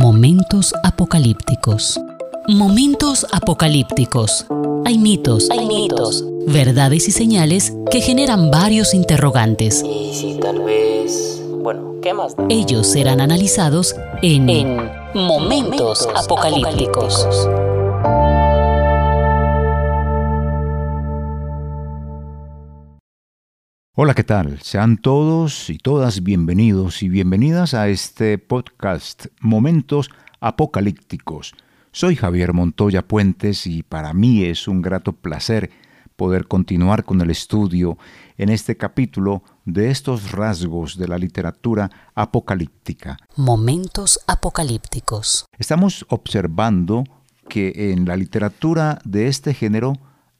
Momentos apocalípticos. Momentos apocalípticos. Hay mitos, hay mitos, verdades y señales que generan varios interrogantes. Y si tal vez... Bueno, ¿qué más da? Ellos serán analizados en, Momentos, apocalípticos. Hola, ¿qué tal? Sean todos y todas bienvenidos y bienvenidas a este podcast Momentos Apocalípticos. Soy Javier Montoya Puentes y para mí es un grato placer poder continuar con el estudio en este capítulo de estos rasgos de la literatura apocalíptica. Momentos apocalípticos. Estamos observando que en la literatura de este género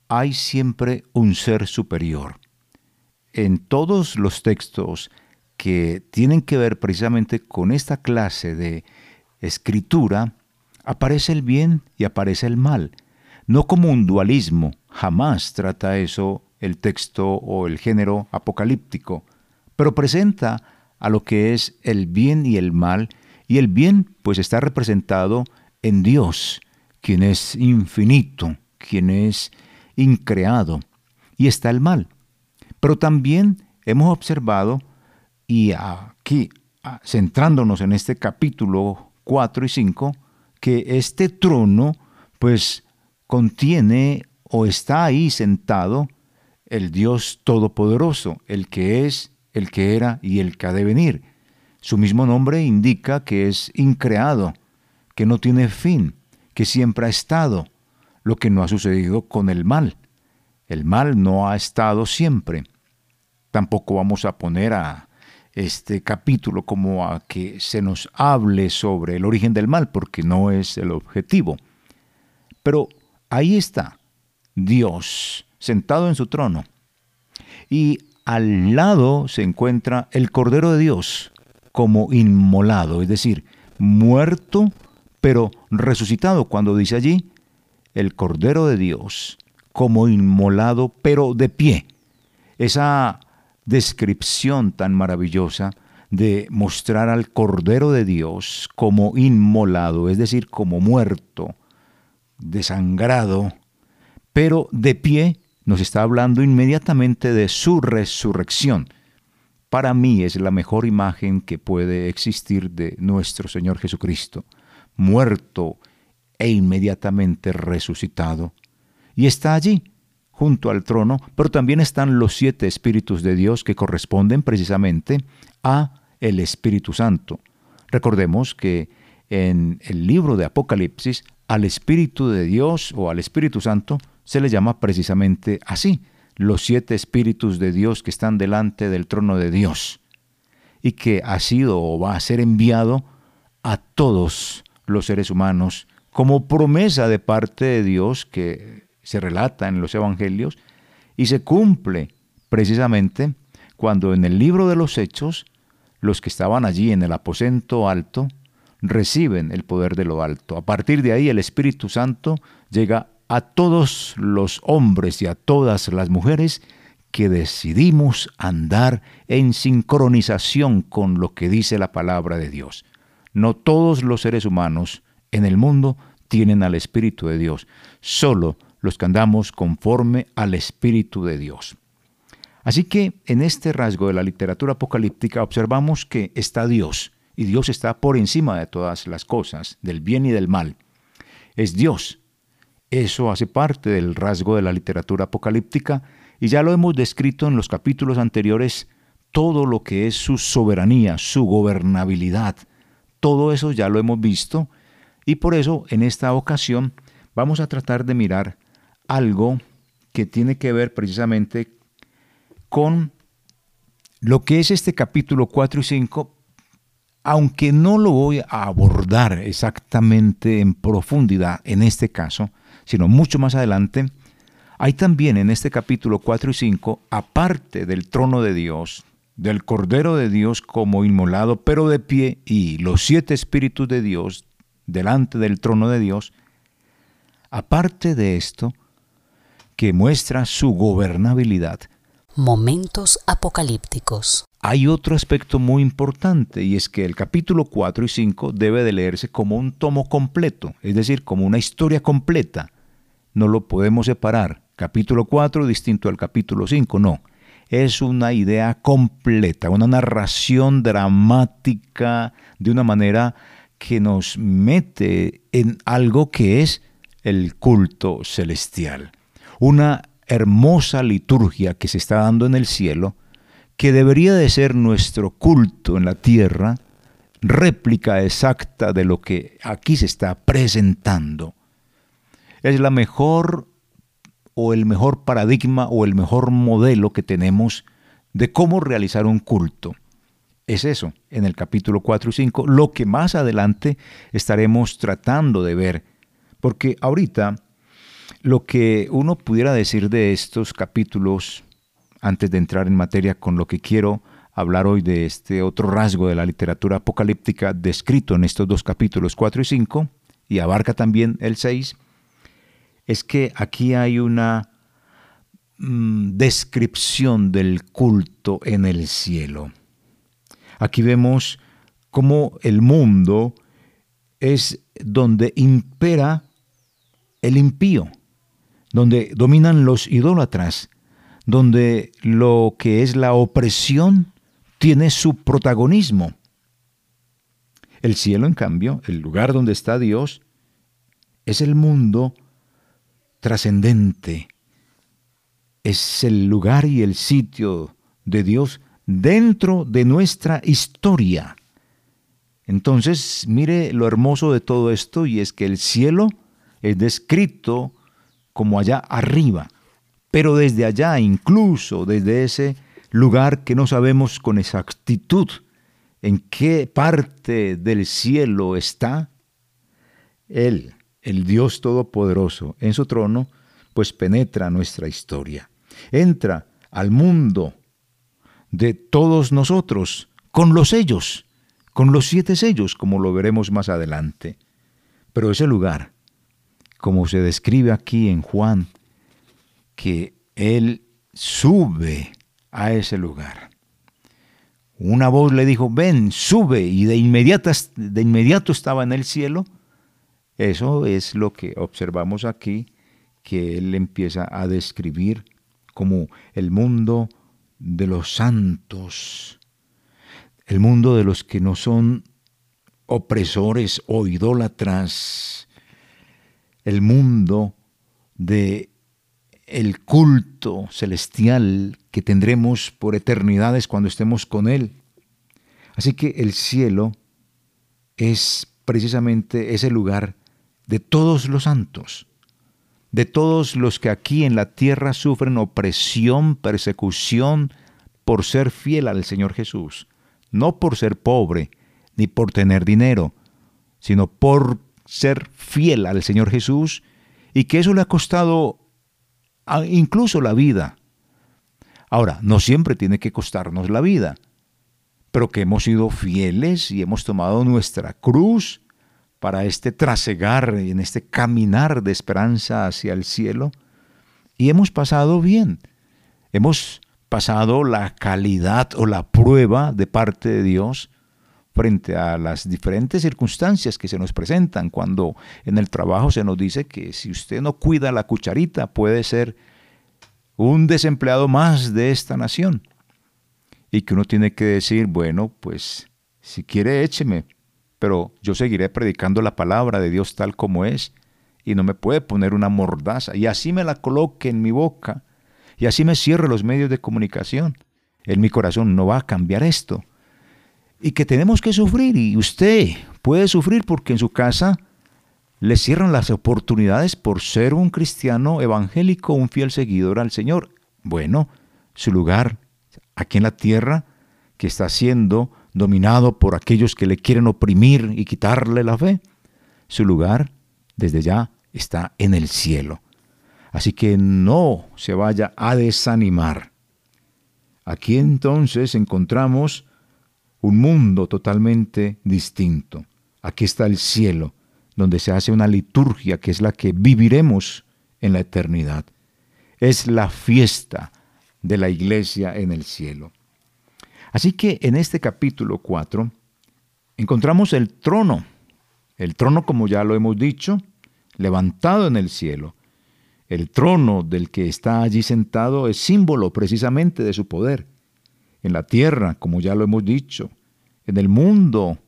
hay siempre un ser superior en todos los textos que tienen que ver precisamente con esta clase de escritura, aparece el bien y aparece el mal. No como un dualismo, jamás trata eso el texto o el género apocalíptico, pero presenta a lo que es el bien y el mal, y el bien pues está representado en Dios, quien es infinito, quien es increado, y está el mal, pero también hemos observado, y aquí ah, centrándonos en este capítulo 4 y 5, que este trono pues contiene o está ahí sentado el Dios Todopoderoso, el que es, el que era y el que ha de venir. Su mismo nombre indica que es increado, que no tiene fin, que siempre ha estado, lo que no ha sucedido con el mal. El mal no ha estado siempre. Tampoco vamos a poner a este capítulo como a que se nos hable sobre el origen del mal, porque no es el objetivo. Pero ahí está Dios sentado en su trono. Y al lado se encuentra el Cordero de Dios como inmolado, es decir, muerto pero resucitado, cuando dice allí el Cordero de Dios como inmolado pero de pie. Esa descripción tan maravillosa de mostrar al Cordero de Dios como inmolado, es decir, como muerto, desangrado, pero de pie nos está hablando inmediatamente de su resurrección. Para mí es la mejor imagen que puede existir de nuestro Señor Jesucristo, muerto e inmediatamente resucitado. Y está allí, junto al trono, pero también están los siete espíritus de Dios que corresponden precisamente a el Espíritu Santo. Recordemos que en el libro de Apocalipsis al Espíritu de Dios o al Espíritu Santo se le llama precisamente así, los siete espíritus de Dios que están delante del trono de Dios y que ha sido o va a ser enviado a todos los seres humanos como promesa de parte de Dios que se relata en los evangelios y se cumple precisamente cuando en el libro de los hechos los que estaban allí en el aposento alto reciben el poder de lo alto. A partir de ahí el Espíritu Santo llega a todos los hombres y a todas las mujeres que decidimos andar en sincronización con lo que dice la palabra de Dios. No todos los seres humanos en el mundo tienen al Espíritu de Dios, solo los que andamos conforme al Espíritu de Dios. Así que en este rasgo de la literatura apocalíptica observamos que está Dios, y Dios está por encima de todas las cosas, del bien y del mal. Es Dios. Eso hace parte del rasgo de la literatura apocalíptica, y ya lo hemos descrito en los capítulos anteriores, todo lo que es su soberanía, su gobernabilidad. Todo eso ya lo hemos visto, y por eso en esta ocasión vamos a tratar de mirar algo que tiene que ver precisamente con lo que es este capítulo 4 y 5, aunque no lo voy a abordar exactamente en profundidad en este caso, sino mucho más adelante, hay también en este capítulo 4 y 5, aparte del trono de Dios, del Cordero de Dios como inmolado, pero de pie, y los siete espíritus de Dios delante del trono de Dios, aparte de esto, que muestra su gobernabilidad. Momentos apocalípticos. Hay otro aspecto muy importante y es que el capítulo 4 y 5 debe de leerse como un tomo completo, es decir, como una historia completa. No lo podemos separar. Capítulo 4 distinto al capítulo 5, no. Es una idea completa, una narración dramática de una manera que nos mete en algo que es el culto celestial. Una hermosa liturgia que se está dando en el cielo, que debería de ser nuestro culto en la tierra, réplica exacta de lo que aquí se está presentando. Es la mejor o el mejor paradigma o el mejor modelo que tenemos de cómo realizar un culto. Es eso, en el capítulo 4 y 5, lo que más adelante estaremos tratando de ver, porque ahorita lo que uno pudiera decir de estos capítulos, antes de entrar en materia con lo que quiero hablar hoy de este otro rasgo de la literatura apocalíptica descrito en estos dos capítulos 4 y 5, y abarca también el 6, es que aquí hay una mm, descripción del culto en el cielo. Aquí vemos cómo el mundo es donde impera el impío donde dominan los idólatras, donde lo que es la opresión tiene su protagonismo. El cielo, en cambio, el lugar donde está Dios, es el mundo trascendente. Es el lugar y el sitio de Dios dentro de nuestra historia. Entonces, mire lo hermoso de todo esto y es que el cielo es descrito como allá arriba, pero desde allá, incluso desde ese lugar que no sabemos con exactitud en qué parte del cielo está, Él, el Dios Todopoderoso, en su trono, pues penetra nuestra historia, entra al mundo de todos nosotros con los sellos, con los siete sellos, como lo veremos más adelante. Pero ese lugar como se describe aquí en Juan, que él sube a ese lugar. Una voz le dijo, ven, sube, y de inmediato, de inmediato estaba en el cielo. Eso es lo que observamos aquí, que él empieza a describir como el mundo de los santos, el mundo de los que no son opresores o idólatras, el mundo de el culto celestial que tendremos por eternidades cuando estemos con Él. Así que el cielo es precisamente ese lugar de todos los santos, de todos los que aquí en la tierra sufren opresión, persecución por ser fiel al Señor Jesús, no por ser pobre ni por tener dinero, sino por ser fiel al Señor Jesús y que eso le ha costado incluso la vida. Ahora, no siempre tiene que costarnos la vida, pero que hemos sido fieles y hemos tomado nuestra cruz para este trasegar en este caminar de esperanza hacia el cielo y hemos pasado bien. Hemos pasado la calidad o la prueba de parte de Dios frente a las diferentes circunstancias que se nos presentan cuando en el trabajo se nos dice que si usted no cuida la cucharita puede ser un desempleado más de esta nación. Y que uno tiene que decir, bueno, pues si quiere écheme, pero yo seguiré predicando la palabra de Dios tal como es y no me puede poner una mordaza y así me la coloque en mi boca y así me cierre los medios de comunicación. En mi corazón no va a cambiar esto y que tenemos que sufrir y usted puede sufrir porque en su casa le cierran las oportunidades por ser un cristiano evangélico, un fiel seguidor al Señor. Bueno, su lugar aquí en la tierra, que está siendo dominado por aquellos que le quieren oprimir y quitarle la fe, su lugar desde ya está en el cielo. Así que no se vaya a desanimar. Aquí entonces encontramos un mundo totalmente distinto. Aquí está el cielo, donde se hace una liturgia que es la que viviremos en la eternidad. Es la fiesta de la iglesia en el cielo. Así que en este capítulo 4 encontramos el trono, el trono como ya lo hemos dicho, levantado en el cielo. El trono del que está allí sentado es símbolo precisamente de su poder. En la tierra, como ya lo hemos dicho, en el mundo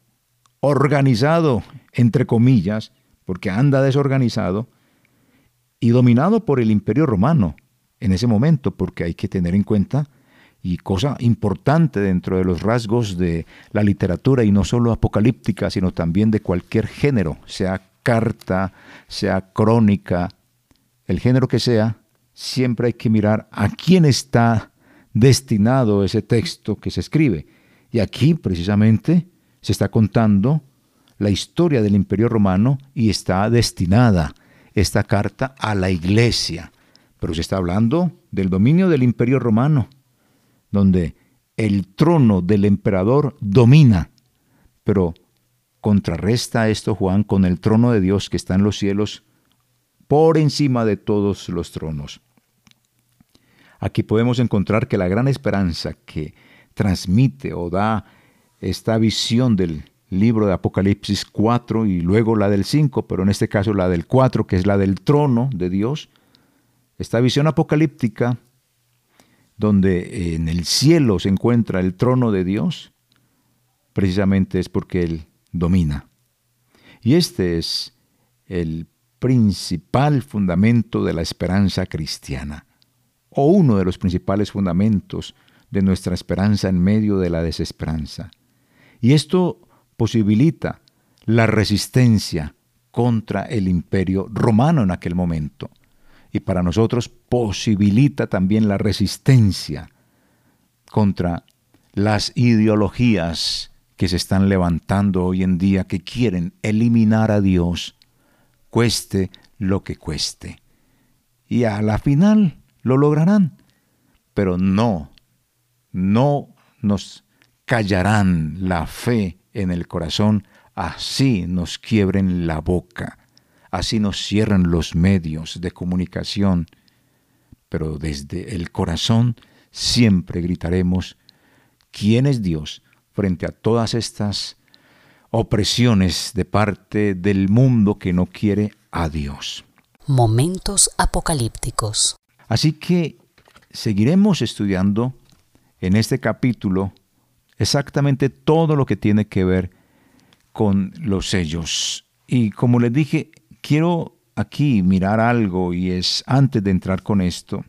organizado, entre comillas, porque anda desorganizado, y dominado por el imperio romano en ese momento, porque hay que tener en cuenta, y cosa importante dentro de los rasgos de la literatura, y no solo apocalíptica, sino también de cualquier género, sea carta, sea crónica, el género que sea, siempre hay que mirar a quién está destinado ese texto que se escribe. Y aquí precisamente se está contando la historia del imperio romano y está destinada esta carta a la iglesia. Pero se está hablando del dominio del imperio romano, donde el trono del emperador domina. Pero contrarresta esto Juan con el trono de Dios que está en los cielos por encima de todos los tronos. Aquí podemos encontrar que la gran esperanza que transmite o da esta visión del libro de Apocalipsis 4 y luego la del 5, pero en este caso la del 4, que es la del trono de Dios, esta visión apocalíptica, donde en el cielo se encuentra el trono de Dios, precisamente es porque Él domina. Y este es el principal fundamento de la esperanza cristiana, o uno de los principales fundamentos de nuestra esperanza en medio de la desesperanza. Y esto posibilita la resistencia contra el imperio romano en aquel momento. Y para nosotros posibilita también la resistencia contra las ideologías que se están levantando hoy en día que quieren eliminar a Dios, cueste lo que cueste. Y a la final lo lograrán, pero no, no nos callarán la fe en el corazón, así nos quiebren la boca, así nos cierran los medios de comunicación, pero desde el corazón siempre gritaremos, ¿quién es Dios frente a todas estas opresiones de parte del mundo que no quiere a Dios? Momentos apocalípticos. Así que seguiremos estudiando en este capítulo exactamente todo lo que tiene que ver con los sellos. Y como les dije, quiero aquí mirar algo y es antes de entrar con esto,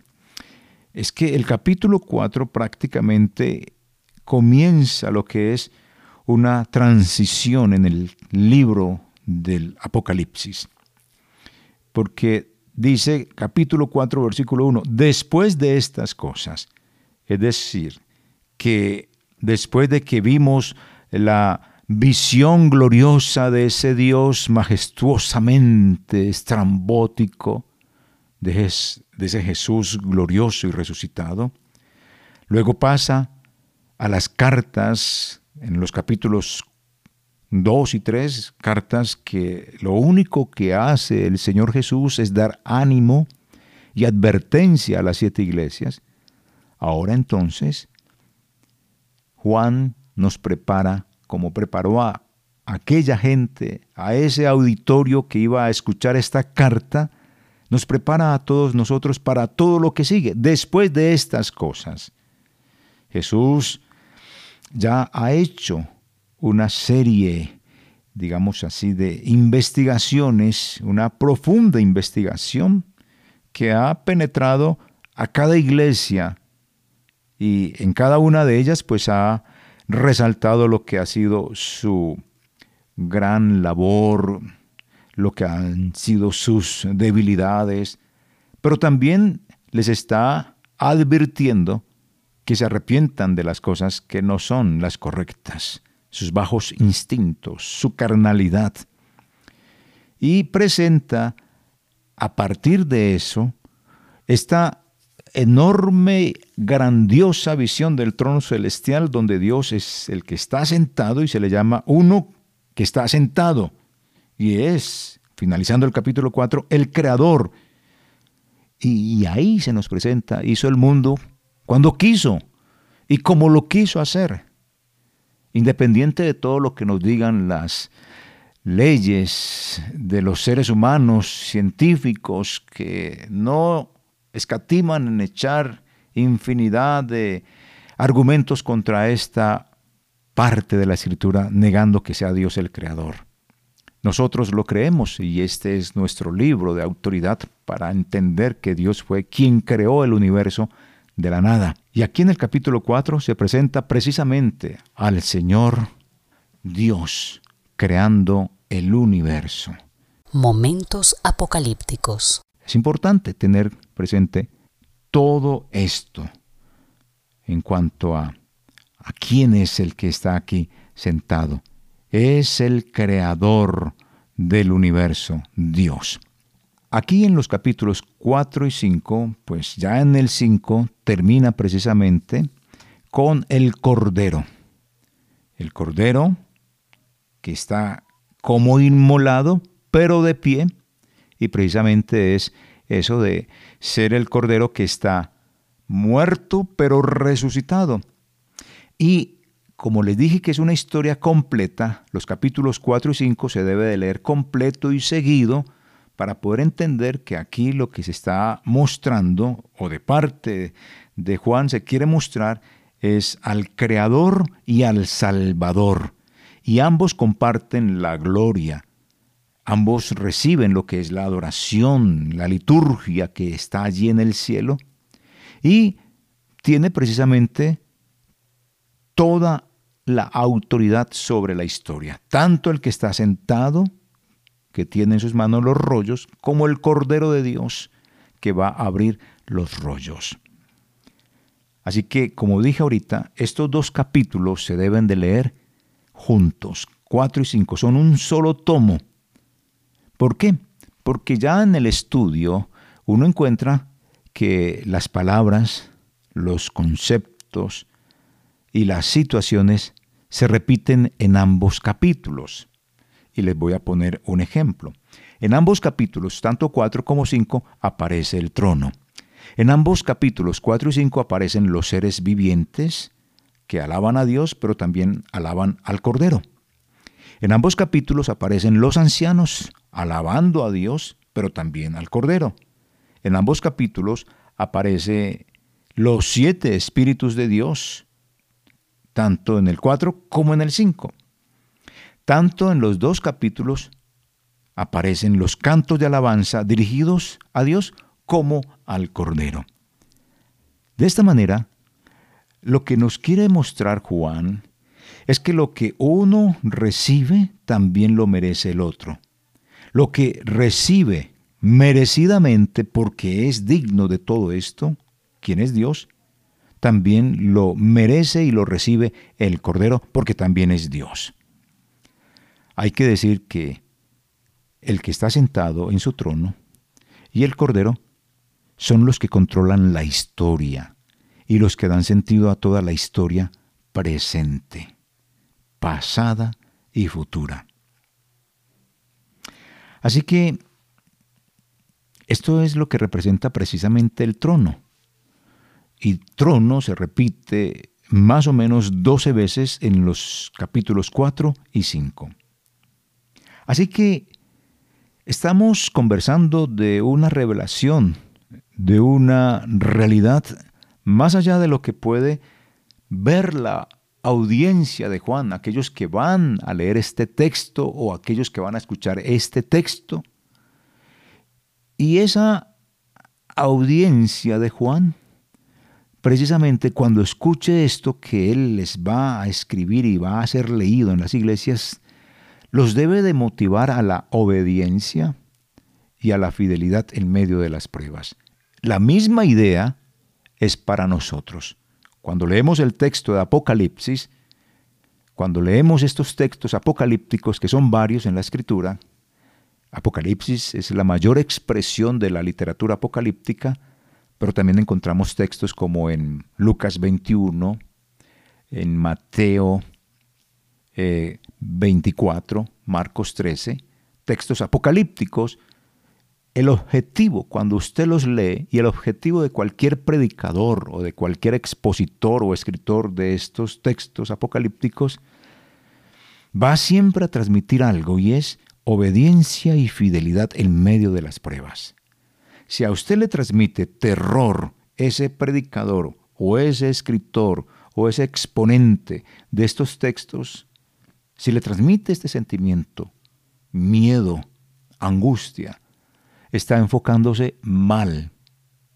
es que el capítulo 4 prácticamente comienza lo que es una transición en el libro del Apocalipsis. Porque dice capítulo 4 versículo 1, después de estas cosas, es decir, que después de que vimos la visión gloriosa de ese Dios majestuosamente estrambótico, de, ese Jesús glorioso y resucitado, luego pasa a las cartas en los capítulos 2 y 3, cartas que lo único que hace el Señor Jesús es dar ánimo y advertencia a las siete iglesias. Ahora entonces Juan nos prepara como preparó a aquella gente, a ese auditorio que iba a escuchar esta carta, nos prepara a todos nosotros para todo lo que sigue después de estas cosas. Jesús ya ha hecho una serie, digamos así, de investigaciones, una profunda investigación que ha penetrado a cada iglesia y en cada una de ellas pues ha resaltado lo que ha sido su gran labor, lo que han sido sus debilidades, pero también les está advirtiendo que se arrepientan de las cosas que no son las correctas, sus bajos instintos, su carnalidad. Y presenta a partir de eso esta enorme, grandiosa visión del trono celestial donde Dios es el que está sentado y se le llama uno que está sentado. Y es, finalizando el capítulo 4, el creador. Y, ahí se nos presenta, hizo el mundo cuando quiso y como lo quiso hacer. Independiente de todo lo que nos digan las leyes de los seres humanos científicos que no escatiman en echar infinidad de argumentos contra esta parte de la escritura, negando que sea Dios el creador. Nosotros lo creemos y este es nuestro libro de autoridad para entender que Dios fue quien creó el universo de la nada. Y aquí en el capítulo 4 se presenta precisamente al Señor Dios creando el universo. Momentos apocalípticos. Es importante tener presente todo esto en cuanto a, a quién es el que está aquí sentado es el creador del universo, Dios. Aquí en los capítulos 4 y 5, pues ya en el 5 termina precisamente con el Cordero. El Cordero que está como inmolado, pero de pie, y precisamente es eso de ser el Cordero que está muerto, pero resucitado. Y como les dije que es una historia completa, los capítulos 4 y 5 se debe de leer completo y seguido para poder entender que aquí lo que se está mostrando, o de parte de Juan se quiere mostrar, es al Creador y al Salvador. Y ambos comparten la gloria. Ambos reciben lo que es la adoración, la liturgia que está allí en el cielo. Y tiene precisamente toda la autoridad sobre la historia, tanto el que está sentado, que tiene en sus manos los rollos, como el Cordero de Dios, que va a abrir los rollos. Así que, como dije ahorita, estos dos capítulos se deben de leer juntos, cuatro y cinco, son un solo tomo. ¿Por qué? Porque ya en el estudio uno encuentra que las palabras, los conceptos, y las situaciones se repiten en ambos capítulos. Les voy a poner un ejemplo. En ambos capítulos, tanto 4 como 5, aparece el trono. En ambos capítulos 4 y 5 aparecen los seres vivientes que alaban a Dios, pero también alaban al Cordero. En ambos capítulos aparecen los ancianos alabando a Dios, pero también al Cordero. En ambos capítulos aparece los siete espíritus de Dios, tanto en el 4 como en el 5. Tanto en los dos capítulos aparecen los cantos de alabanza dirigidos a Dios como al Cordero. De esta manera, lo que nos quiere mostrar Juan es que lo que uno recibe también lo merece el otro. Lo que recibe merecidamente porque es digno de todo esto, ¿quién es Dios? también lo merece y lo recibe el Cordero porque también es Dios. Hay que decir que el que está sentado en su trono y el Cordero son los que controlan la historia y los que dan sentido a toda la historia presente, pasada y futura. Así que esto es lo que representa precisamente el trono y trono se repite más o menos 12 veces en los capítulos 4 y 5. Así que estamos conversando de una revelación, de una realidad más allá de lo que puede ver la audiencia de Juan, aquellos que van a leer este texto o aquellos que van a escuchar este texto. Y esa audiencia de Juan precisamente cuando escuche esto que Él les va a escribir y va a ser leído en las iglesias, los debe de motivar a la obediencia y a la fidelidad en medio de las pruebas. La misma idea es para nosotros. Cuando leemos el texto de Apocalipsis, cuando leemos estos textos apocalípticos, que son varios en la escritura, Apocalipsis es la mayor expresión de la literatura apocalíptica, pero también encontramos textos como en Lucas 21, en Mateo 24, eh, Marcos 13, textos apocalípticos el objetivo cuando usted los lee y el objetivo de cualquier predicador o de cualquier expositor o escritor de estos textos apocalípticos va siempre a transmitir algo y es obediencia y fidelidad en medio de las pruebas. Si a usted le transmite terror ese predicador o ese escritor o ese exponente de estos textos, si le transmite este sentimiento, miedo, angustia, está enfocándose mal.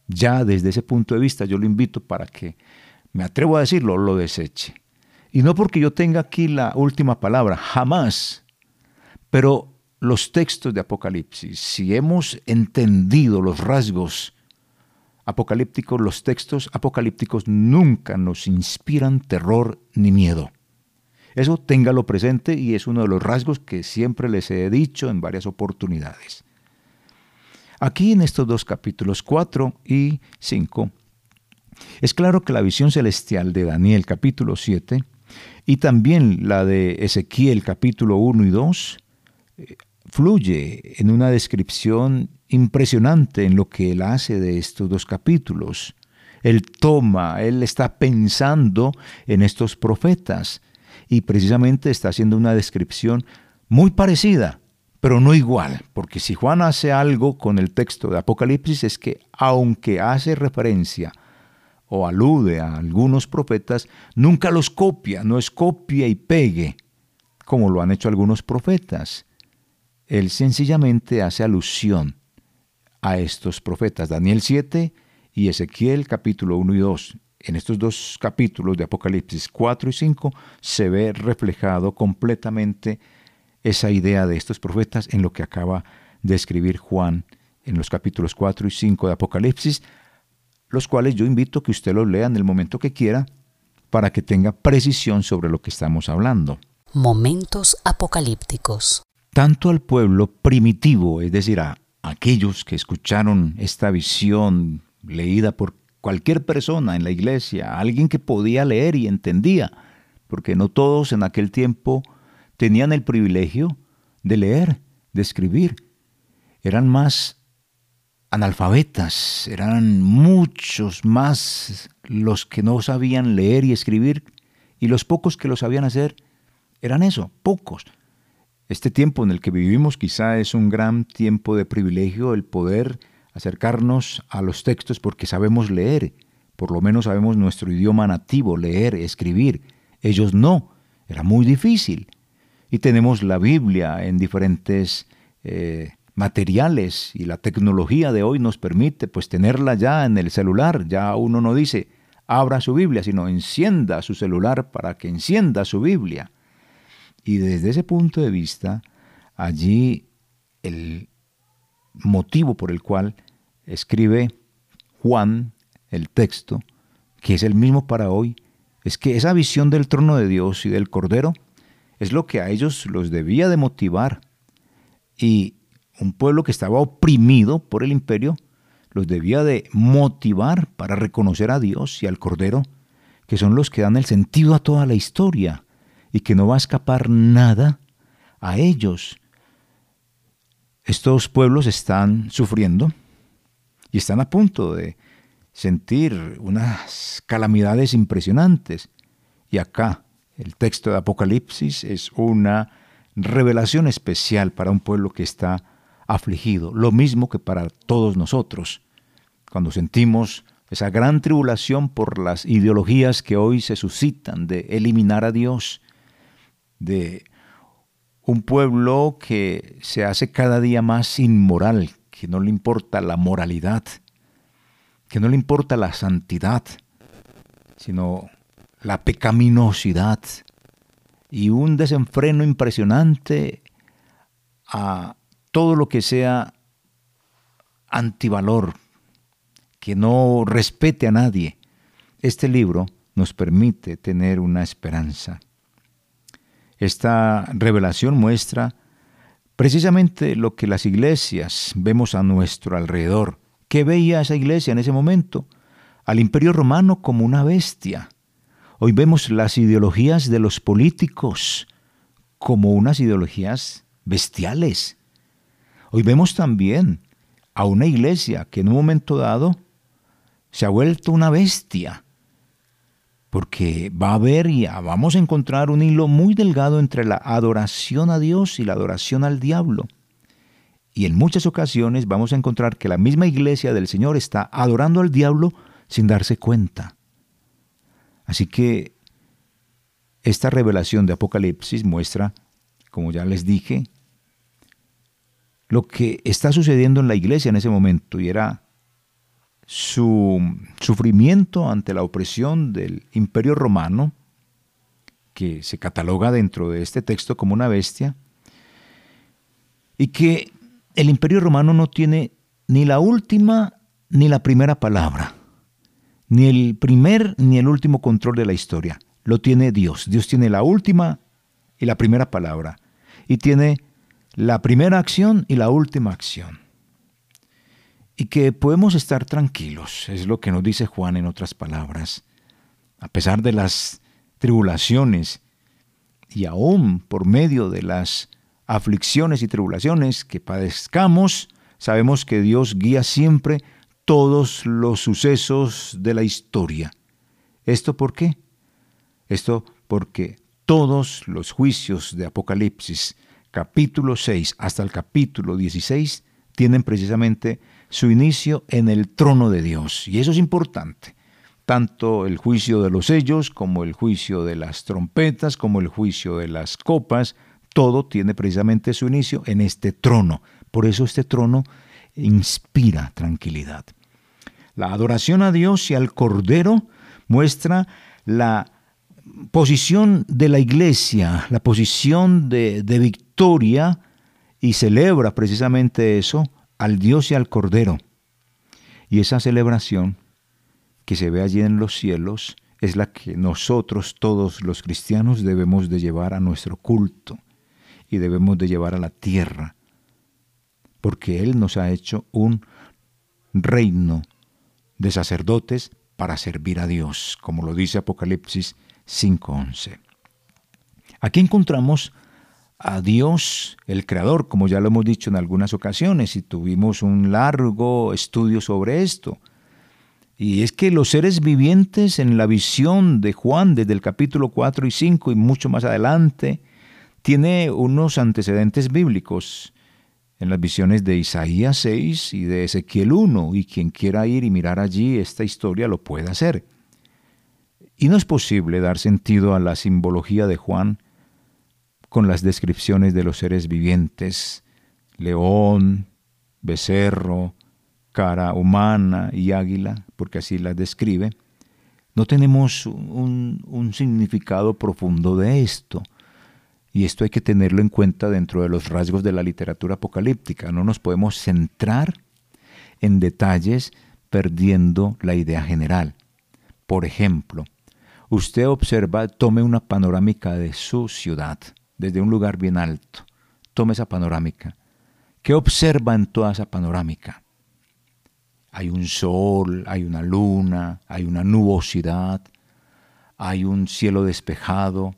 Ya desde ese punto de vista yo lo invito para que, me atrevo a decirlo, lo deseche. Y no porque yo tenga aquí la última palabra, jamás. Pero los textos de Apocalipsis, si hemos entendido los rasgos apocalípticos, los textos apocalípticos nunca nos inspiran terror ni miedo. Eso téngalo presente y es uno de los rasgos que siempre les he dicho en varias oportunidades. Aquí en estos dos capítulos 4 y 5, es claro que la visión celestial de Daniel capítulo 7 y también la de Ezequiel capítulo 1 y 2 eh, fluye en una descripción impresionante en lo que él hace de estos dos capítulos. Él toma, él está pensando en estos profetas y precisamente está haciendo una descripción muy parecida, pero no igual, porque si Juan hace algo con el texto de Apocalipsis es que aunque hace referencia o alude a algunos profetas, nunca los copia, no es copia y pegue, como lo han hecho algunos profetas. Él sencillamente hace alusión a estos profetas, Daniel 7 y Ezequiel capítulo 1 y 2. En estos dos capítulos de Apocalipsis 4 y 5 se ve reflejado completamente esa idea de estos profetas en lo que acaba de escribir Juan en los capítulos 4 y 5 de Apocalipsis, los cuales yo invito que usted los lea en el momento que quiera para que tenga precisión sobre lo que estamos hablando. Momentos apocalípticos. Tanto al pueblo primitivo, es decir, a aquellos que escucharon esta visión leída por cualquier persona en la iglesia, alguien que podía leer y entendía, porque no todos en aquel tiempo tenían el privilegio de leer, de escribir. Eran más analfabetas, eran muchos más los que no sabían leer y escribir, y los pocos que lo sabían hacer eran eso, pocos. Este tiempo en el que vivimos quizá es un gran tiempo de privilegio el poder acercarnos a los textos porque sabemos leer, por lo menos sabemos nuestro idioma nativo, leer, escribir. Ellos no, era muy difícil. Y tenemos la Biblia en diferentes eh, materiales y la tecnología de hoy nos permite pues tenerla ya en el celular. Ya uno no dice abra su Biblia, sino encienda su celular para que encienda su Biblia. Y desde ese punto de vista, allí el motivo por el cual escribe Juan el texto, que es el mismo para hoy, es que esa visión del trono de Dios y del Cordero es lo que a ellos los debía de motivar. Y un pueblo que estaba oprimido por el imperio los debía de motivar para reconocer a Dios y al Cordero, que son los que dan el sentido a toda la historia y que no va a escapar nada a ellos. Estos pueblos están sufriendo y están a punto de sentir unas calamidades impresionantes. Y acá el texto de Apocalipsis es una revelación especial para un pueblo que está afligido, lo mismo que para todos nosotros. Cuando sentimos esa gran tribulación por las ideologías que hoy se suscitan de eliminar a Dios, de un pueblo que se hace cada día más inmoral, que no le importa la moralidad, que no le importa la santidad, sino la pecaminosidad y un desenfreno impresionante a todo lo que sea antivalor, que no respete a nadie. Este libro nos permite tener una esperanza. Esta revelación muestra precisamente lo que las iglesias vemos a nuestro alrededor. ¿Qué veía esa iglesia en ese momento? Al imperio romano como una bestia. Hoy vemos las ideologías de los políticos como unas ideologías bestiales. Hoy vemos también a una iglesia que en un momento dado se ha vuelto una bestia, porque va a haber y vamos a encontrar un hilo muy delgado entre la adoración a Dios y la adoración al diablo. Y en muchas ocasiones vamos a encontrar que la misma iglesia del Señor está adorando al diablo sin darse cuenta. Así que esta revelación de Apocalipsis muestra, como ya les dije, lo que está sucediendo en la iglesia en ese momento y era su sufrimiento ante la opresión del imperio romano, que se cataloga dentro de este texto como una bestia, y que el imperio romano no tiene ni la última ni la primera palabra, ni el primer ni el último control de la historia. Lo tiene Dios. Dios tiene la última y la primera palabra, y tiene la primera acción y la última acción. Y que podemos estar tranquilos, es lo que nos dice Juan en otras palabras. A pesar de las tribulaciones y aún por medio de las aflicciones y tribulaciones que padezcamos, sabemos que Dios guía siempre todos los sucesos de la historia. ¿Esto por qué? Esto porque todos los juicios de Apocalipsis capítulo 6 hasta el capítulo 16 tienen precisamente su inicio en el trono de Dios. Y eso es importante. Tanto el juicio de los sellos como el juicio de las trompetas, como el juicio de las copas, todo tiene precisamente su inicio en este trono. Por eso este trono inspira tranquilidad. La adoración a Dios y al Cordero muestra la posición de la iglesia, la posición de, victoria, y celebra precisamente eso al Dios y al Cordero. Y esa celebración que se ve allí en los cielos es la que nosotros todos los cristianos debemos de llevar a nuestro culto y debemos de llevar a la tierra, porque Él nos ha hecho un reino de sacerdotes para servir a Dios, como lo dice Apocalipsis 5.11. Aquí encontramos a Dios, el Creador, como ya lo hemos dicho en algunas ocasiones y tuvimos un largo estudio sobre esto. Y es que los seres vivientes en la visión de Juan desde el capítulo 4 y 5 y mucho más adelante, tiene unos antecedentes bíblicos en las visiones de Isaías 6 y de Ezequiel 1, y quien quiera ir y mirar allí esta historia lo puede hacer. Y no es posible dar sentido a la simbología de Juan con las descripciones de los seres vivientes, león, becerro, cara humana y águila, porque así las describe, no tenemos un, un, significado profundo de esto. Y esto hay que tenerlo en cuenta dentro de los rasgos de la literatura apocalíptica. No nos podemos centrar en detalles perdiendo la idea general. Por ejemplo, usted observa, tome una panorámica de su ciudad, desde un lugar bien alto. Tome esa panorámica. ¿Qué observa en toda esa panorámica? Hay un sol, hay una luna, hay una nubosidad, hay un cielo despejado,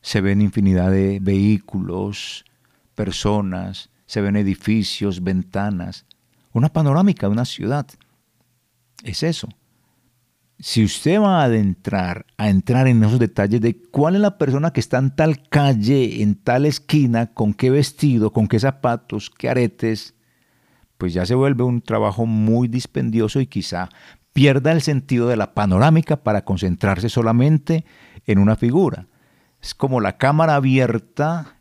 se ven infinidad de vehículos, personas, se ven edificios, ventanas, una panorámica de una ciudad. Es eso si usted va a adentrar, a entrar en esos detalles de cuál es la persona que está en tal calle, en tal esquina, con qué vestido, con qué zapatos, qué aretes, pues ya se vuelve un trabajo muy dispendioso y quizá pierda el sentido de la panorámica para concentrarse solamente en una figura. Es como la cámara abierta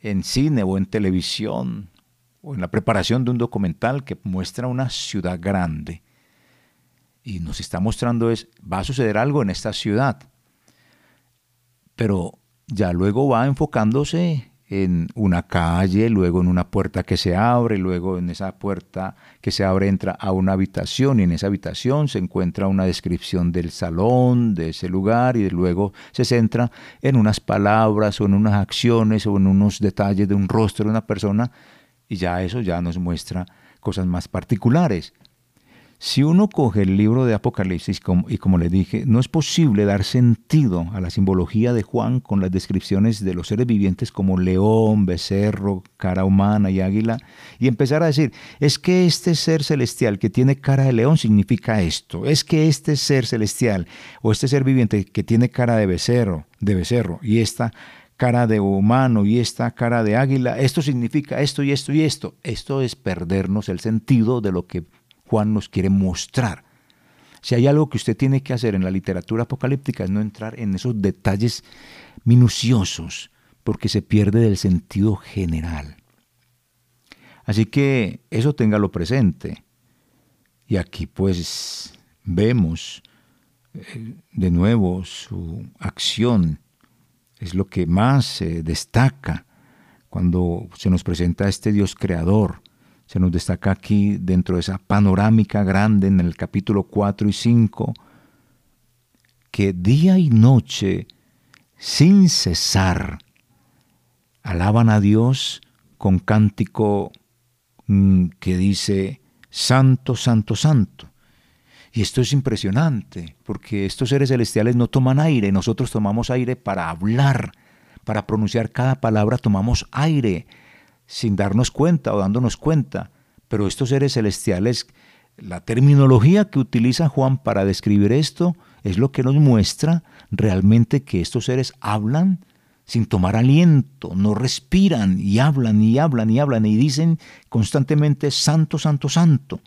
en cine o en televisión o en la preparación de un documental que muestra una ciudad grande y nos está mostrando es, va a suceder algo en esta ciudad. Pero ya luego va enfocándose en una calle, luego en una puerta que se abre, luego en esa puerta que se abre entra a una habitación y en esa habitación se encuentra una descripción del salón, de ese lugar y luego se centra en unas palabras o en unas acciones o en unos detalles de un rostro de una persona y ya eso ya nos muestra cosas más particulares. Si uno coge el libro de Apocalipsis y como le dije, no es posible dar sentido a la simbología de Juan con las descripciones de los seres vivientes como león, becerro, cara humana y águila, y empezar a decir, es que este ser celestial que tiene cara de león significa esto, es que este ser celestial o este ser viviente que tiene cara de becerro, de becerro y esta cara de humano y esta cara de águila, esto significa esto y esto y esto. Esto es perdernos el sentido de lo que Juan nos quiere mostrar. Si hay algo que usted tiene que hacer en la literatura apocalíptica es no entrar en esos detalles minuciosos, porque se pierde del sentido general. Así que eso téngalo presente. Y aquí pues vemos eh, de nuevo su acción. Es lo que más se destaca cuando se nos presenta este Dios creador, se nos destaca aquí dentro de esa panorámica grande en el capítulo 4 y 5, que día y noche, sin cesar, alaban a Dios con cántico mm, que dice, Santo, Santo, Santo. Y esto es impresionante, porque estos seres celestiales no toman aire, nosotros tomamos aire para hablar, para pronunciar cada palabra tomamos aire sin darnos cuenta o dándonos cuenta, pero estos seres celestiales, la terminología que utiliza Juan para describir esto es lo que nos muestra realmente que estos seres hablan sin tomar aliento, no respiran y hablan y hablan y hablan y dicen constantemente santo, santo, santo.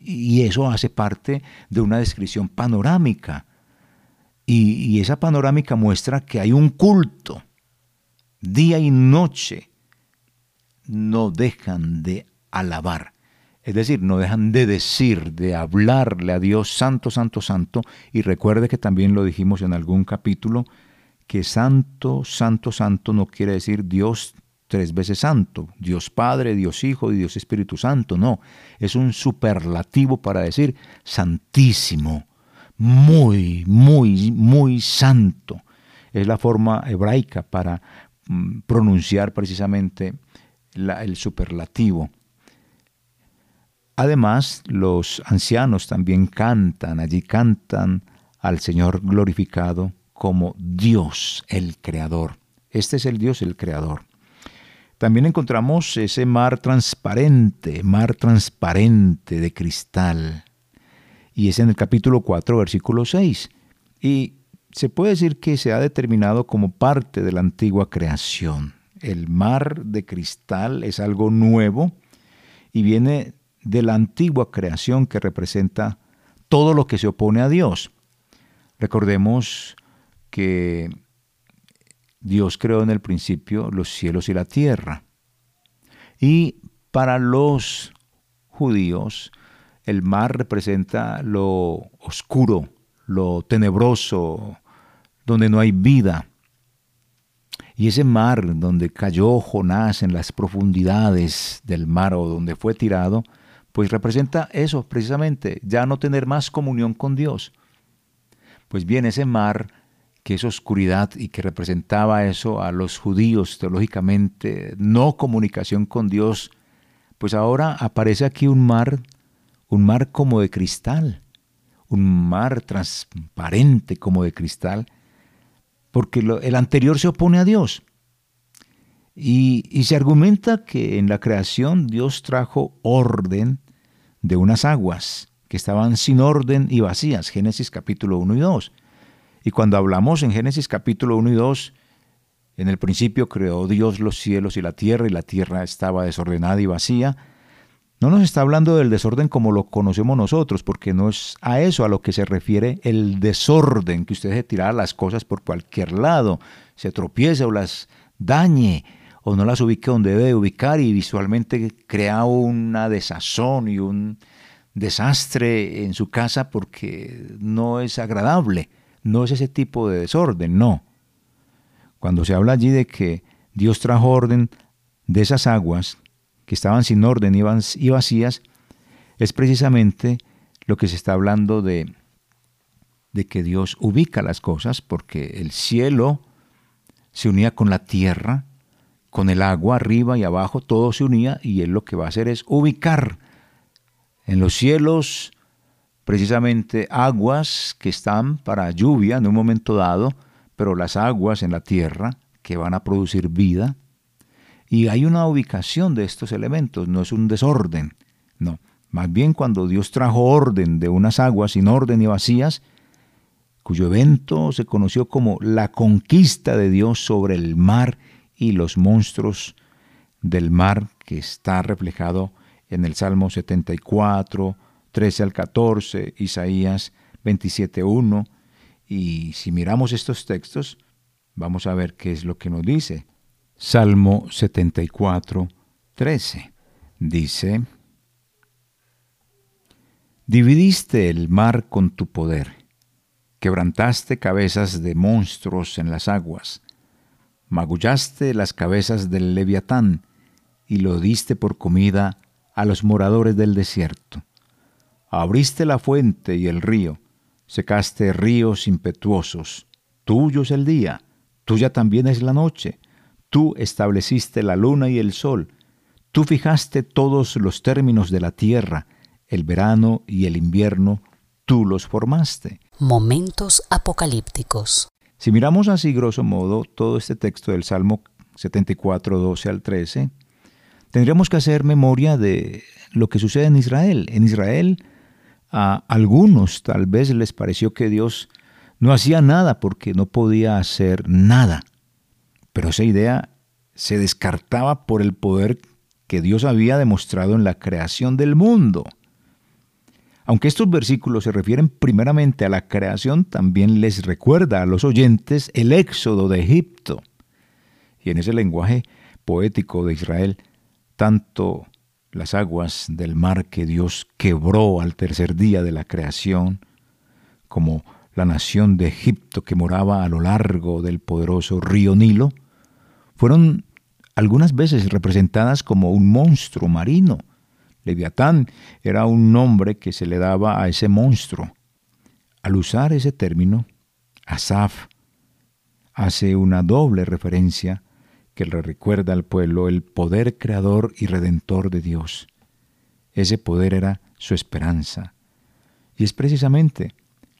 Y eso hace parte de una descripción panorámica. Y, y esa panorámica muestra que hay un culto día y noche no dejan de alabar. Es decir, no dejan de decir, de hablarle a Dios santo, santo, santo. Y recuerde que también lo dijimos en algún capítulo, que santo, santo, santo no quiere decir Dios tres veces santo, Dios Padre, Dios Hijo y Dios Espíritu Santo, no, es un superlativo para decir santísimo, muy, muy, muy santo. Es la forma hebraica para mm, pronunciar precisamente el superlativo. Además, los ancianos también cantan, allí cantan al Señor glorificado como Dios el Creador. Este es el Dios el Creador. También encontramos ese mar transparente, mar transparente de cristal. Y es en el capítulo 4, versículo 6. Y se puede decir que se ha determinado como parte de la antigua creación el mar de cristal es algo nuevo y viene de la antigua creación que representa todo lo que se opone a Dios. Recordemos que Dios creó en el principio los cielos y la tierra. Y para los judíos, el mar representa lo oscuro, lo tenebroso, donde no hay vida. Y ese mar donde cayó Jonás en las profundidades del mar o donde fue tirado, pues representa eso precisamente, ya no tener más comunión con Dios. Pues bien, ese mar que es oscuridad y que representaba eso a los judíos teológicamente, no comunicación con Dios, pues ahora aparece aquí un mar, un mar como de cristal, un mar transparente como de cristal, porque el anterior se opone a Dios. Y, y, se argumenta que en la creación Dios trajo orden de unas aguas que estaban sin orden y vacías, Génesis capítulo 1 y 2. Y cuando hablamos en Génesis capítulo 1 y 2, en el principio creó Dios los cielos y la tierra y la tierra estaba desordenada y vacía, no nos está hablando del desorden como lo conocemos nosotros, porque no es a eso a lo que se refiere el desorden, que usted se tira las cosas por cualquier lado, se tropiece o las dañe o no las ubique donde debe ubicar y visualmente crea una desazón y un desastre en su casa porque no es agradable, no es ese tipo de desorden, no. Cuando se habla allí de que Dios trajo orden de esas aguas, que estaban sin orden y vacías, es precisamente lo que se está hablando de, de que Dios ubica las cosas, porque el cielo se unía con la tierra, con el agua arriba y abajo, todo se unía y Él lo que va a hacer es ubicar En los cielos, precisamente aguas que están para lluvia en un momento dado, pero las aguas en la tierra que van a producir vida. Y hay una ubicación de estos elementos, no es un desorden, no. Más bien cuando Dios trajo orden de unas aguas sin orden y vacías, cuyo evento se conoció como la conquista de Dios sobre el mar y los monstruos del mar, que está reflejado en el Salmo 74, 13 al 14, Isaías 27, 1. Y si miramos estos textos, vamos a ver qué es lo que nos dice. Salmo 74, 13. Dice, Dividiste el mar con tu poder, quebrantaste cabezas de monstruos en las aguas, magullaste las cabezas del leviatán y lo diste por comida a los moradores del desierto. Abriste la fuente y el río, secaste ríos impetuosos. Tuyo es el día, tuya también es la noche. Tú estableciste la luna y el sol. Tú fijaste todos los términos de la tierra, el verano y el invierno, tú los formaste. Momentos apocalípticos. Si miramos así, grosso modo, todo este texto del Salmo 74, 12 al 13, tendríamos que hacer memoria de lo que sucede en Israel. En Israel, a algunos tal vez les pareció que Dios no hacía nada porque no podía hacer nada. Pero esa idea se descartaba por el poder que Dios había demostrado en la creación del mundo. Aunque estos versículos se refieren primeramente a la creación, también les recuerda a los oyentes el éxodo de Egipto. Y en ese lenguaje poético de Israel, tanto las aguas del mar que Dios quebró al tercer día de la creación, como la nación de Egipto que moraba a lo largo del poderoso río Nilo, fueron algunas veces representadas como un monstruo marino, Leviatán era un nombre que se le daba a ese monstruo. Al usar ese término, Asaf hace una doble referencia que le recuerda al pueblo el poder creador y redentor de Dios. Ese poder era su esperanza. Y es precisamente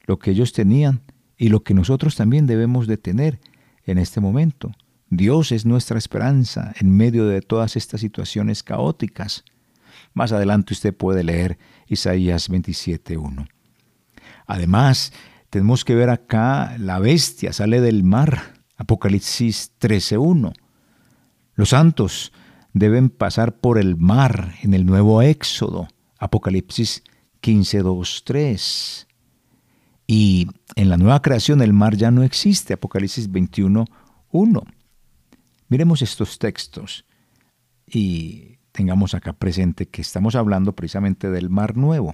lo que ellos tenían y lo que nosotros también debemos de tener en este momento. Dios es nuestra esperanza en medio de todas estas situaciones caóticas. Más adelante usted puede leer Isaías 27.1. Además, tenemos que ver acá la bestia sale del mar, Apocalipsis 13.1. Los santos deben pasar por el mar en el nuevo Éxodo, Apocalipsis 15.2.3. Y en la nueva creación el mar ya no existe, Apocalipsis 21.1. Miremos estos textos y tengamos acá presente que estamos hablando precisamente del mar nuevo,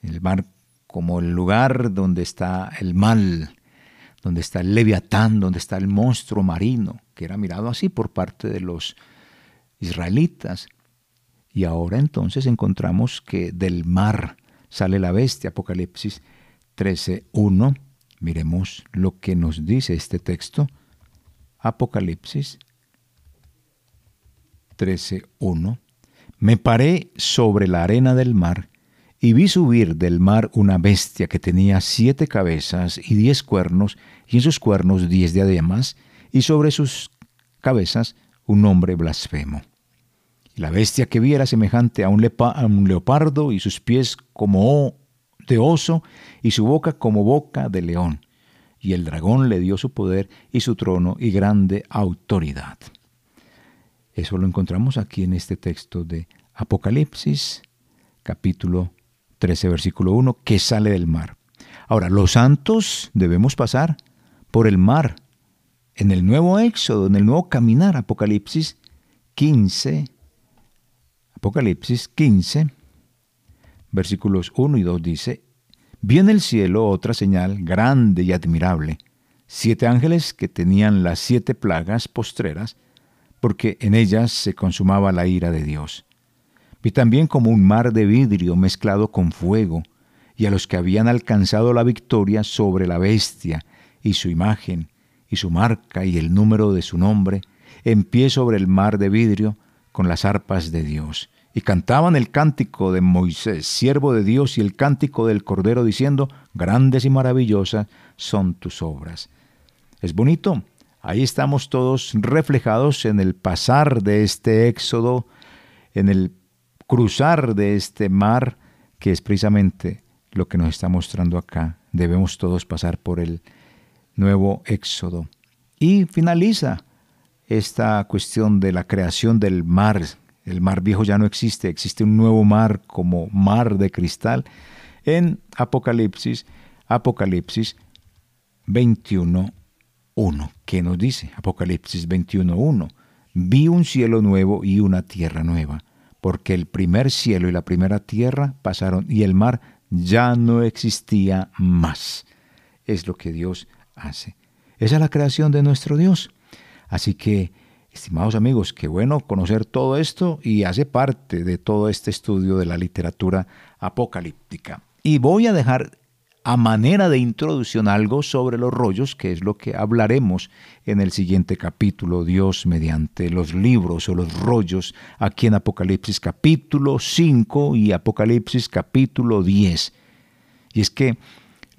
el mar como el lugar donde está el mal, donde está el leviatán, donde está el monstruo marino, que era mirado así por parte de los israelitas. Y ahora entonces encontramos que del mar sale la bestia, Apocalipsis 13.1. Miremos lo que nos dice este texto. Apocalipsis 13.1, me paré sobre la arena del mar y vi subir del mar una bestia que tenía siete cabezas y diez cuernos, y en sus cuernos diez diademas, y sobre sus cabezas un hombre blasfemo. la bestia que vi era semejante a un, a un leopardo, y sus pies como de oso, y su boca como boca de león. Y el dragón le dio su poder y su trono y grande autoridad. Eso lo encontramos aquí en este texto de Apocalipsis, capítulo 13, versículo 1, que sale del mar. Ahora, los santos debemos pasar por el mar en el nuevo éxodo, en el nuevo caminar, Apocalipsis 15, Apocalipsis 15, versículos 1 y 2 dice, vi en el cielo otra señal grande y admirable, siete ángeles que tenían las siete plagas postreras, porque en ellas se consumaba la ira de Dios. Vi también como un mar de vidrio mezclado con fuego, y a los que habían alcanzado la victoria sobre la bestia, y su imagen, y su marca, y el número de su nombre, en pie sobre el mar de vidrio, con las arpas de Dios. Y cantaban el cántico de Moisés, siervo de Dios, y el cántico del Cordero, diciendo, grandes y maravillosas son tus obras. Es bonito. Ahí estamos todos reflejados en el pasar de este éxodo, en el cruzar de este mar, que es precisamente lo que nos está mostrando acá. Debemos todos pasar por el nuevo éxodo. Y finaliza esta cuestión de la creación del mar. El mar viejo ya no existe, existe un nuevo mar como mar de cristal en Apocalipsis, Apocalipsis 21.1. ¿Qué nos dice? Apocalipsis 21.1. Vi un cielo nuevo y una tierra nueva, porque el primer cielo y la primera tierra pasaron y el mar ya no existía más. Es lo que Dios hace. Esa es la creación de nuestro Dios. Así que, estimados amigos, qué bueno conocer todo esto y hace parte de todo este estudio de la literatura apocalíptica. Y voy a dejar a manera de introducción algo sobre los rollos, que es lo que hablaremos en el siguiente capítulo, Dios mediante los libros o los rollos, aquí en Apocalipsis capítulo 5 y Apocalipsis capítulo 10. Y es que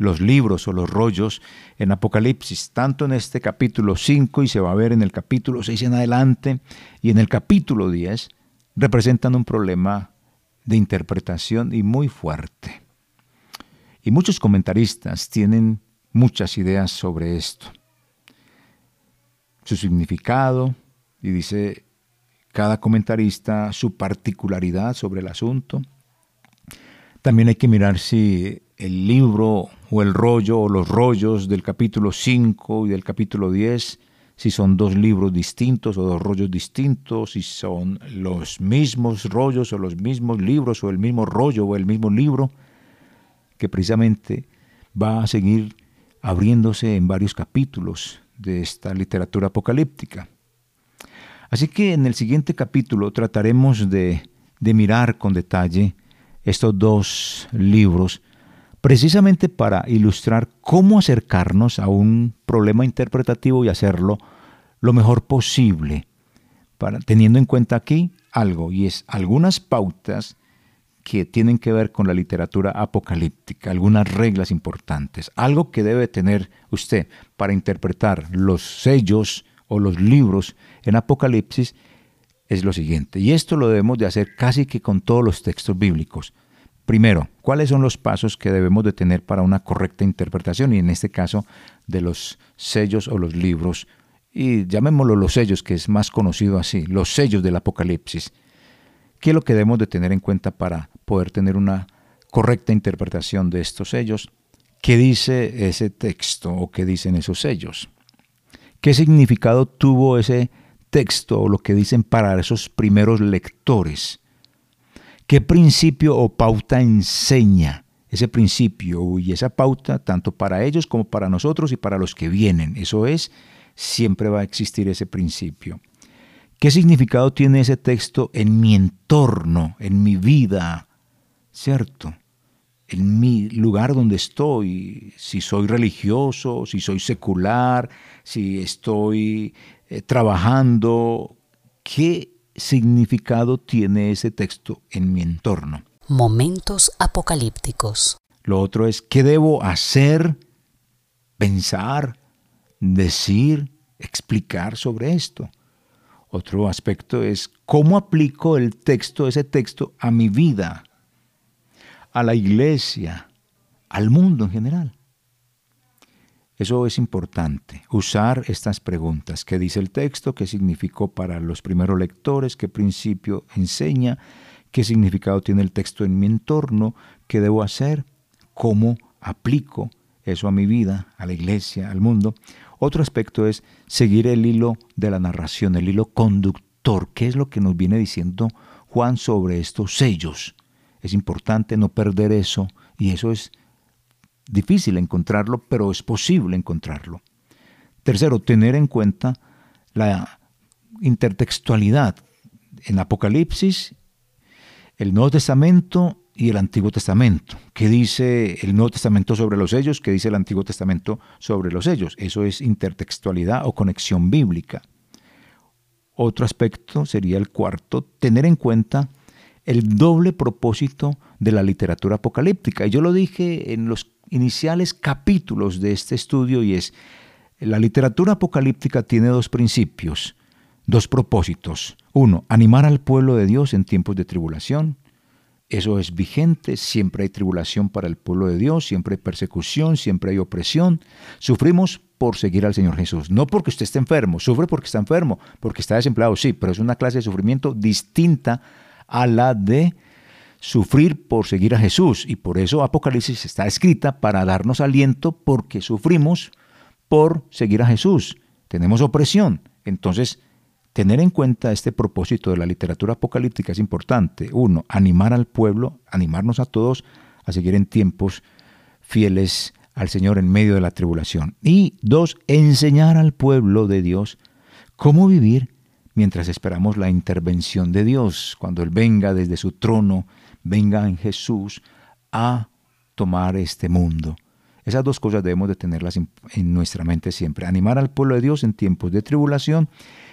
los libros o los rollos en Apocalipsis, tanto en este capítulo 5 y se va a ver en el capítulo 6 en adelante y en el capítulo 10, representan un problema de interpretación y muy fuerte. Y muchos comentaristas tienen muchas ideas sobre esto. Su significado, y dice cada comentarista su particularidad sobre el asunto. También hay que mirar si el libro o el rollo o los rollos del capítulo 5 y del capítulo 10, si son dos libros distintos o dos rollos distintos, si son los mismos rollos o los mismos libros o el mismo rollo o el mismo libro, que precisamente va a seguir abriéndose en varios capítulos de esta literatura apocalíptica. Así que en el siguiente capítulo trataremos de, de mirar con detalle estos dos libros precisamente para ilustrar cómo acercarnos a un problema interpretativo y hacerlo lo mejor posible, para, teniendo en cuenta aquí algo, y es algunas pautas que tienen que ver con la literatura apocalíptica, algunas reglas importantes, algo que debe tener usted para interpretar los sellos o los libros en Apocalipsis es lo siguiente, y esto lo debemos de hacer casi que con todos los textos bíblicos. Primero, ¿cuáles son los pasos que debemos de tener para una correcta interpretación? Y en este caso, de los sellos o los libros, y llamémoslo los sellos, que es más conocido así, los sellos del Apocalipsis. ¿Qué es lo que debemos de tener en cuenta para poder tener una correcta interpretación de estos sellos? ¿Qué dice ese texto o qué dicen esos sellos? ¿Qué significado tuvo ese texto o lo que dicen para esos primeros lectores? ¿Qué principio o pauta enseña ese principio y esa pauta tanto para ellos como para nosotros y para los que vienen? Eso es, siempre va a existir ese principio. ¿Qué significado tiene ese texto en mi entorno, en mi vida? ¿Cierto? En mi lugar donde estoy, si soy religioso, si soy secular, si estoy eh, trabajando, ¿qué significado tiene ese texto en mi entorno. Momentos apocalípticos. Lo otro es qué debo hacer, pensar, decir, explicar sobre esto. Otro aspecto es cómo aplico el texto, ese texto, a mi vida, a la iglesia, al mundo en general. Eso es importante, usar estas preguntas. ¿Qué dice el texto? ¿Qué significó para los primeros lectores? ¿Qué principio enseña? ¿Qué significado tiene el texto en mi entorno? ¿Qué debo hacer? ¿Cómo aplico eso a mi vida, a la iglesia, al mundo? Otro aspecto es seguir el hilo de la narración, el hilo conductor. ¿Qué es lo que nos viene diciendo Juan sobre estos sellos? Es importante no perder eso y eso es difícil encontrarlo, pero es posible encontrarlo. Tercero, tener en cuenta la intertextualidad en Apocalipsis, el Nuevo Testamento y el Antiguo Testamento. ¿Qué dice el Nuevo Testamento sobre los sellos? ¿Qué dice el Antiguo Testamento sobre los sellos? Eso es intertextualidad o conexión bíblica. Otro aspecto sería el cuarto, tener en cuenta el doble propósito de la literatura apocalíptica. Y yo lo dije en los iniciales capítulos de este estudio y es, la literatura apocalíptica tiene dos principios, dos propósitos. Uno, animar al pueblo de Dios en tiempos de tribulación. Eso es vigente, siempre hay tribulación para el pueblo de Dios, siempre hay persecución, siempre hay opresión. Sufrimos por seguir al Señor Jesús, no porque usted esté enfermo, sufre porque está enfermo, porque está desempleado, sí, pero es una clase de sufrimiento distinta a la de sufrir por seguir a Jesús. Y por eso Apocalipsis está escrita para darnos aliento porque sufrimos por seguir a Jesús. Tenemos opresión. Entonces, tener en cuenta este propósito de la literatura apocalíptica es importante. Uno, animar al pueblo, animarnos a todos a seguir en tiempos fieles al Señor en medio de la tribulación. Y dos, enseñar al pueblo de Dios cómo vivir mientras esperamos la intervención de Dios, cuando Él venga desde su trono, venga en Jesús a tomar este mundo. Esas dos cosas debemos de tenerlas en, nuestra mente siempre. Animar al pueblo de Dios en tiempos de tribulación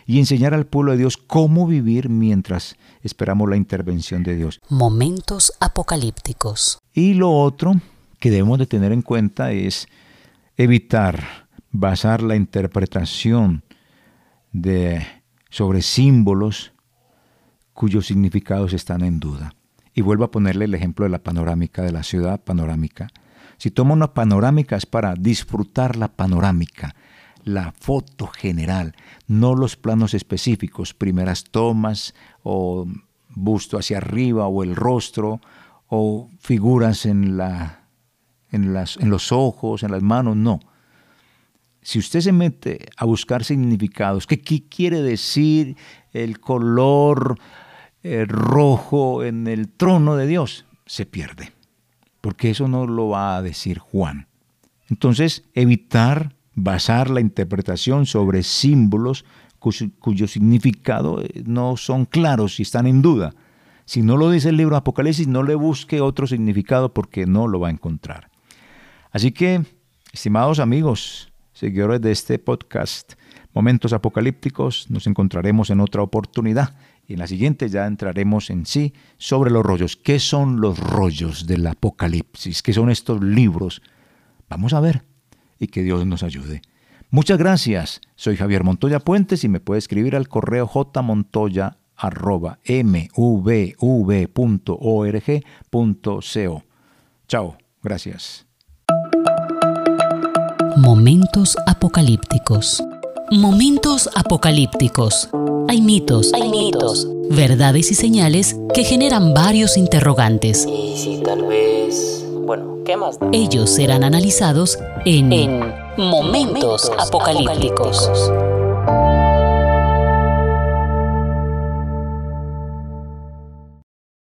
y enseñar al pueblo de Dios cómo vivir mientras esperamos la intervención de Dios. Momentos apocalípticos. Y lo otro que debemos de tener en cuenta es evitar basar la interpretación de sobre símbolos cuyos significados están en duda. Y vuelvo a ponerle el ejemplo de la panorámica, de la ciudad panorámica. Si tomo una panorámica es para disfrutar la panorámica, la foto general, no los planos específicos, primeras tomas o busto hacia arriba o el rostro o figuras en, la, en, las, en los ojos, en las manos, no si usted se mete a buscar significados, ¿qué, quiere decir el color eh, rojo en el trono de Dios? Se pierde, porque eso no lo va a decir Juan. Entonces, evitar basar la interpretación sobre símbolos cuyo, significado eh, no son claros y están en duda. Si no lo dice el libro Apocalipsis, no le busque otro significado porque no lo va a encontrar. Así que, estimados amigos, seguidores de este podcast, Momentos Apocalípticos. Nos encontraremos en otra oportunidad y en la siguiente ya entraremos en sí sobre los rollos. ¿Qué son los rollos del Apocalipsis? ¿Qué son estos libros? Vamos a ver y que Dios nos ayude. Muchas gracias. Soy Javier Montoya Puentes y me puede escribir al correo jmontoya.mvv.org.co. Chao. Gracias. Momentos apocalípticos. Momentos apocalípticos. Hay mitos, hay mitos, verdades y señales que generan varios interrogantes. Y si tal vez, bueno, ¿qué más? Ellos serán analizados en, en Momentos, apocalípticos.